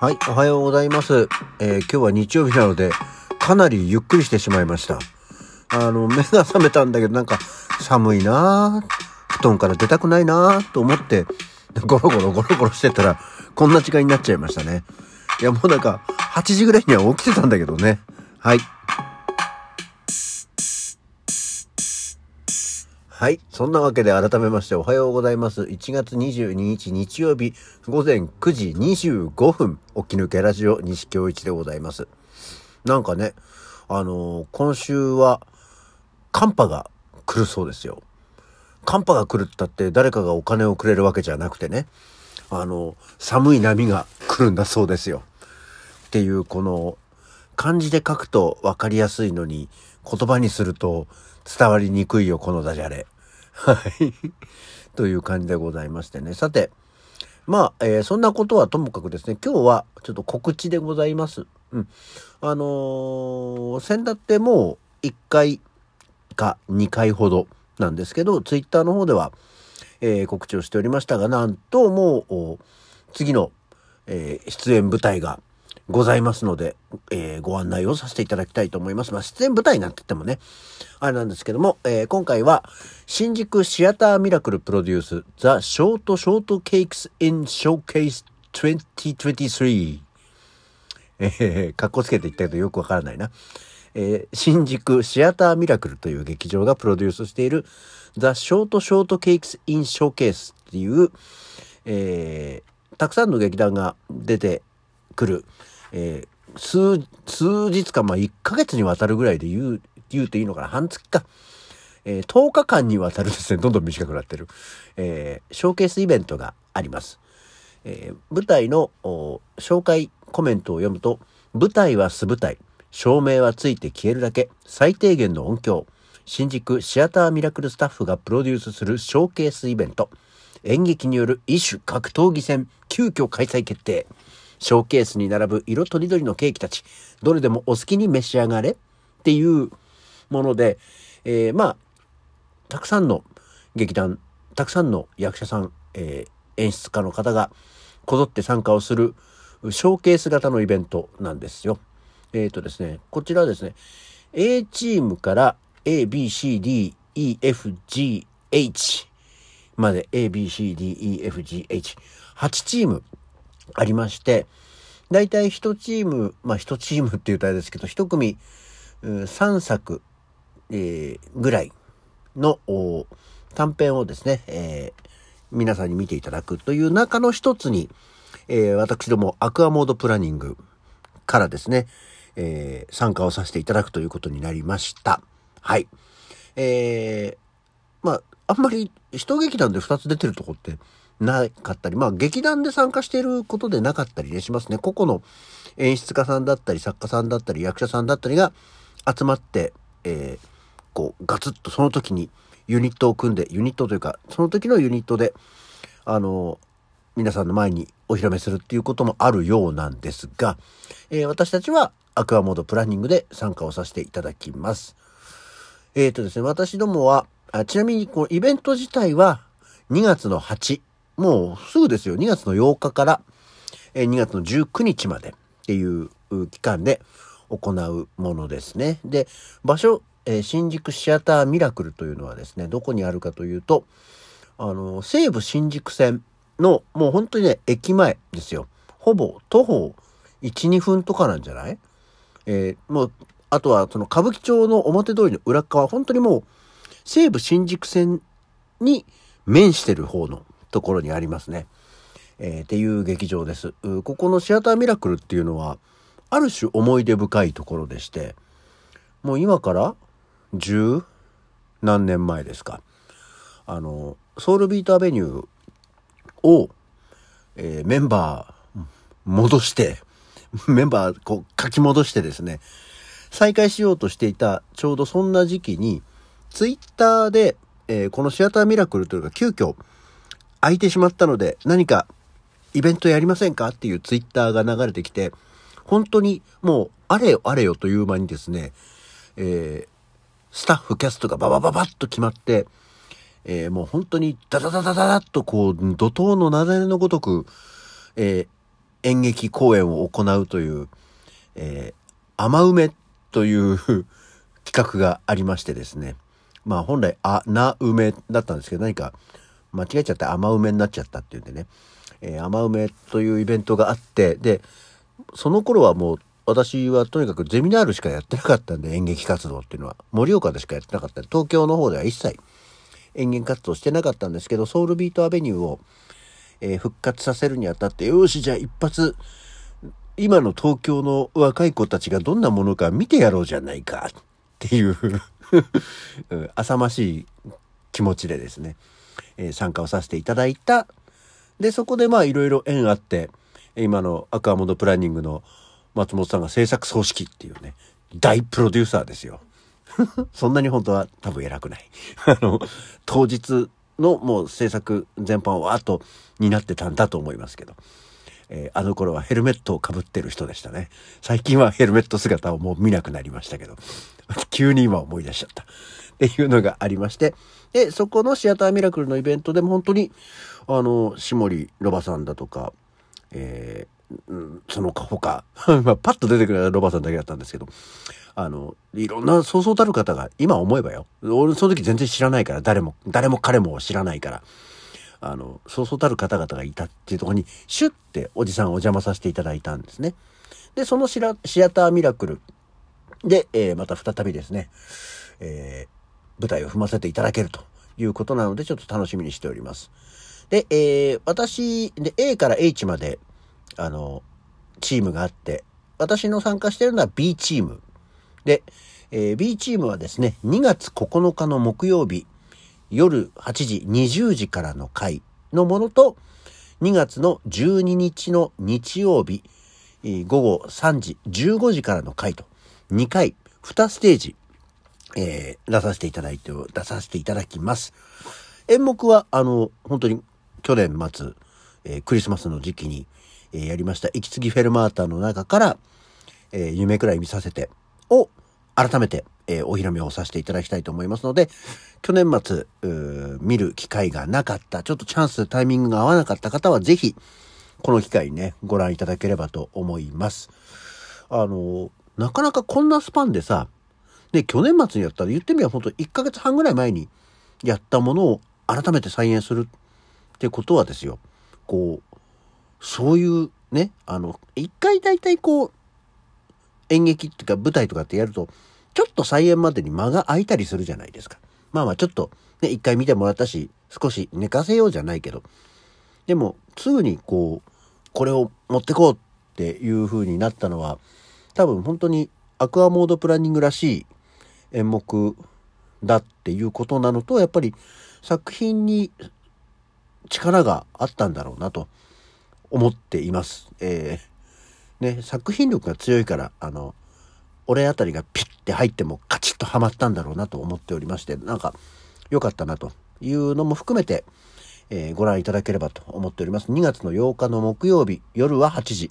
はい、おはようございます。えー今日は日曜日なので、かなりゆっくりしてしまいました。あの、目が覚めたんだけど、なんか、寒いなぁ布団から出たくないなぁと思って、ゴロゴロゴロゴロしてたら、こんな時間になっちゃいましたね。いや、もうなんか、8時ぐらいには起きてたんだけどね。はい。はい。そんなわけで改めましておはようございます。1月22日日曜日午前9時25分、起き抜けラジオ西京一でございます。なんかね、あのー今週は寒波が来るそうですよ。寒波が来るったって誰かがお金をくれるわけじゃなくてね、あの、寒い波が来るんだそうですよ。っていうこの漢字で書くと分かりやすいのに言葉にすると伝わりにくいよこのダジャレ。はい。という感じでございましてね。さて、まあ、えーそんなことはともかくですね、今日はちょっと告知でございます。うん。あのー、先だってもう1回か2回ほどなんですけど、ツイッターの方では、えー告知をしておりましたが、なんともう、次の、えー出演舞台がございますので、えーご案内をさせていただきたいと思います。まあ、出演舞台なんて言ってもね、あれなんですけども、えー今回は、新宿シアターミラクルプロデュース、ザ・ショート・ショート・ケークス・イン・ショーケース2023。えー、かっこつけて言ったけどよくわからないな。えー新宿シアターミラクルという劇場がプロデュースしている、ザ・ショート・ショート・ケークス・イン・ショーケースっていう、えーたくさんの劇団が出てくる、えー数、数日か、まあ、1ヶ月にわたるぐらいで言う、言うていいのかな半月か。えー10日間にわたるですね、どんどん短くなってる、えーショーケースイベントがあります。えー舞台の紹介コメントを読むと、舞台は素舞台、照明はついて消えるだけ、最低限の音響、新宿シアターミラクルスタッフがプロデュースするショーケースイベント、演劇による異種格闘技戦、急遽開催決定。ショーケースに並ぶ色とりどりのケーキたち、どれでもお好きに召し上がれっていうもので、えーまあ、たくさんの劇団、たくさんの役者さん、えー演出家の方がこぞって参加をするショーケース型のイベントなんですよ。えっ、とですね、こちらはですね、A チームから A, B, C, D, E, F, G, H まで A, B, C, D, E, F, G, H 8チーム。ありまして、だいたい1チーム、まあ1チームっていうとあれですけど、1組3作、えーぐらいの短編をですね、えー皆さんに見ていただくという中の一つに、えー私どもアクアモードプランニングからですね、えー参加をさせていただくということになりました。はい。えーまあ、あんまり一劇団で2つ出てるとこってなかったり、まあ劇団で参加していることでなかったりしますね。個々の演出家さんだったり作家さんだったり役者さんだったりが集まって、えーこうガツッとその時にユニットを組んで、ユニットというか、その時のユニットで、あの、皆さんの前にお披露目するっていうこともあるようなんですが、えー私たちはアクアモードプランニングで参加をさせていただきます。えーとですね、私どもは、あちなみにこのイベント自体は2月の8、もうすぐですよ、2月の8日から、え2月の19日までっていう期間で行うものですね。で、場所、え新宿シアターミラクルというのはですね、どこにあるかというと、あの、西武新宿線の、もう本当にね、駅前ですよ。ほぼ徒歩1、2分とかなんじゃない？えーもう、あとはその歌舞伎町の表通りの裏側、本当にもう、西武新宿線に面してる方のところにありますね。えーっていう劇場です。ここのシアターミラクルっていうのは、ある種思い出深いところでして、もう今から十何年前ですか。あの、ソウルビートアベニューを、えーメンバー戻して、メンバーこう書き戻してですね、再開しようとしていたちょうどそんな時期に、ツイッターで、えーこのシアターミラクルというのが急遽空いてしまったので、何かイベントやりませんかっていうツイッターが流れてきて、本当にもうあれよあれよという間にですね、えースタッフキャストがババババッと決まって、えーもう本当にダダダダダダッとこう怒涛の雪崩のごとく、えー演劇公演を行うという、えー、甘梅という 企画がありましてですね。まあ本来、あ、な梅だったんですけど、何か間違えちゃって甘梅になっちゃったっていうんでね。えー、甘梅というイベントがあって、で、その頃はもう私はとにかくゼミナールしかやってなかったんで演劇活動っていうのは。盛岡でしかやってなかった。東京の方では一切演劇活動してなかったんですけどソウルビートアベニューを、えー、復活させるにあたってよしじゃあ一発今の東京の若い子たちがどんなものか見てやろうじゃないかっていう 浅ましい気持ちでですね、えー、参加をさせていただいたで、そこでまあいろいろ縁あって、今のアクアモードプランニングの松本さんが制作総指揮っていうね、大プロデューサーですよ。そんなに本当は多分偉くない。あの、当日のもう制作全般をわーっと担ってたんだと思いますけど。えー、あの頃はヘルメットをかぶってる人でしたね。最近はヘルメット姿をもう見なくなりましたけど。急に今思い出しちゃった。っていうのがありまして。で、そこのシアターミラクルのイベントでも本当に、あの、下森ロバさんだとか、えー、その他、まあ、パッと出てくるロバさんだけだったんですけど、あの、いろんなそうそうたる方が、今思えばよ。俺その時全然知らないから、誰も、誰も彼も知らないから、あの、そうそうたる方々がいたっていうところに、シュッておじさんお邪魔させていただいたんですね。で、そのシアターミラクルで、えー、また再びですね、えー、舞台を踏ませていただけるということなので、ちょっと楽しみにしております。で、えー、私、で、A から H まで、あの、チームがあって、私の参加してるのは B チーム。で、えー、B チームはですね、2月9日の木曜日、夜8時、20時からの回のものと、2月の12日の日曜日、午後3時、15時からの回と、2回、2ステージ、えー、出させていただいて、出させていただきます。演目は、あの、本当に去年末、えー、クリスマスの時期に、えー、やりました、息継ぎフェルマータの中から、えー、夢くらい見させて、を、改めて、え、お披露目をさせていただきたいと思いますので、去年末、見る機会がなかった、ちょっとチャンス、タイミングが合わなかった方は、ぜひ、この機会にね、ご覧いただければと思います。あの、なかなかこんなスパンでさ、で、去年末にやったら言ってみれば本当1ヶ月半ぐらい前にやったものを改めて再演するってことはですよ。こう、そういうね、あの、一回大体こう、演劇っていうか舞台とかってやると、ちょっと再演までに間が空いたりするじゃないですか。まあまあちょっとね、一回見てもらったし、少し寝かせようじゃないけど。でも、すぐにこう、これを持ってこうっていう風になったのは、多分本当にアクアモードプランニングらしい演目だっていうことなのと、やっぱり作品に力があったんだろうなと思っています。えー、ね、作品力が強いから、あの、俺あたりがピッて入ってもカチッとはまったんだろうなと思っておりまして、なんか良かったなというのも含めて、えー、ご覧いただければと思っております。2月の8日の木曜日、夜は8時。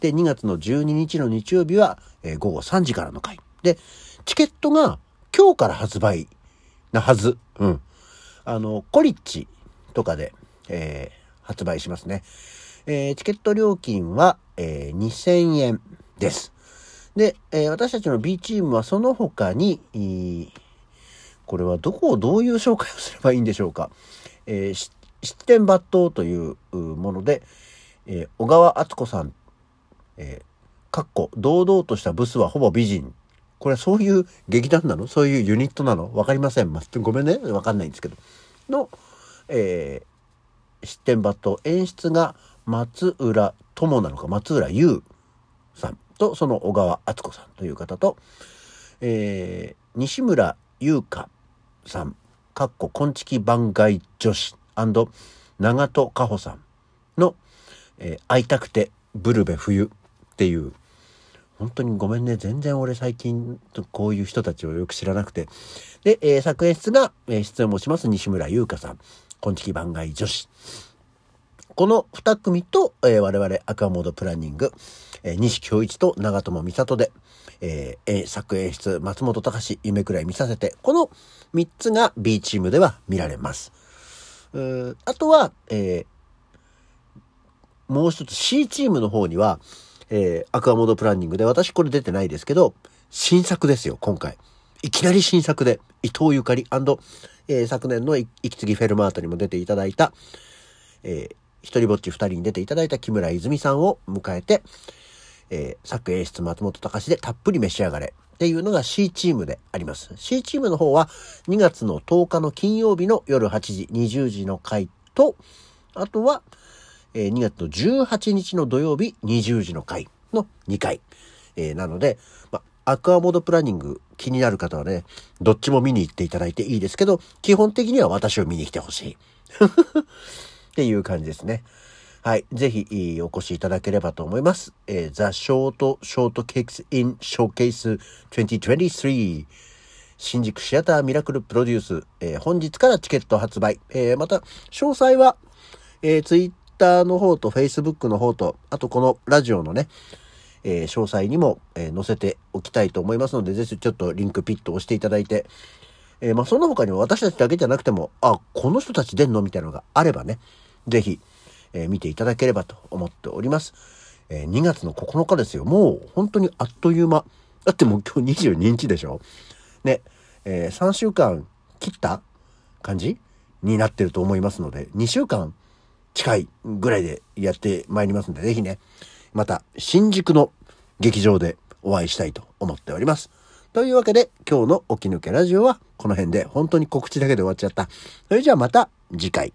で、2月の12日の日曜日は、えー、午後3時からの回。で、チケットが今日から発売なはず。うん。あの、コリッチとかで、えー、発売しますね。えー、チケット料金は、えー、2000円です。で、えー、私たちの B チームはその他に、これはどこをどういう紹介をすればいいんでしょうか。えー、七点抜刀というもので、えー、小川敦子さん、えー、かっこ、堂々としたブスはほぼ美人これはそういう劇団なの？そういうユニットなの？わかりません。まごめんね。わかんないんですけど。の、えー、失点抜刀演出が松浦友なのか、松浦優さんと、その小川敦子さんという方と、えー、西村優香さん、かっこ、こんちき番外女子長戸かほさんの、えー、会いたくてブルベ冬っていう本当にごめんね。全然俺最近こういう人たちをよく知らなくて。で、えー、作演出が、えー、出演もします西村優香さん。今月番外女子。この二組と、えー、我々アクアモードプランニング、えー、西京一と長友美里で、えー、作演出松本隆夢くらい見させて、この三つが B チームでは見られます。あとは、えー、もう一つ C チームの方には、えー、アクアモードプランニングで、私これ出てないですけど、新作ですよ、今回。いきなり新作で、伊藤ゆかりえー、昨年の息継ぎフェルマートにも出ていただいた、えー、一人ぼっち二人に出ていただいた木村泉さんを迎えて、えー、作演出松本隆でたっぷり召し上がれっていうのが C チームであります。C チームの方は2月の10日の金曜日の夜8時、20時の回と、あとは、えー、2月の18日の土曜日20時の回の2回。えー、なので、ま、アクアモードプランニング気になる方はね、どっちも見に行っていただいていいですけど、基本的には私を見に来てほしい。っていう感じですね。はい。ぜひ、お越しいただければと思います。えー、The Short Shortcakes in Showcase 2023新宿シアターミラクルプロデュース、えー、本日からチケット発売。えー、また、詳細は、えー、Twitter の方と Facebook の方と、あとこのラジオのね、えー、詳細にも、えー、載せておきたいと思いますので、ぜひちょっとリンクピッと押していただいて、えー、まあ、その他にも私たちだけじゃなくても、あ、この人たち出んの？みたいなのがあればね、ぜひ、え見ていただければと思っております。え2月の9日ですよ。もう本当にあっという間。だってもう今日22日でしょ？ね、え3週間切った感じになってると思いますので、2週間近いぐらいでやってまいりますんで、ぜひね、また新宿の劇場でお会いしたいと思っております。というわけで今日の起き抜けラジオはこの辺で本当に告知だけで終わっちゃった。それじゃあまた次回。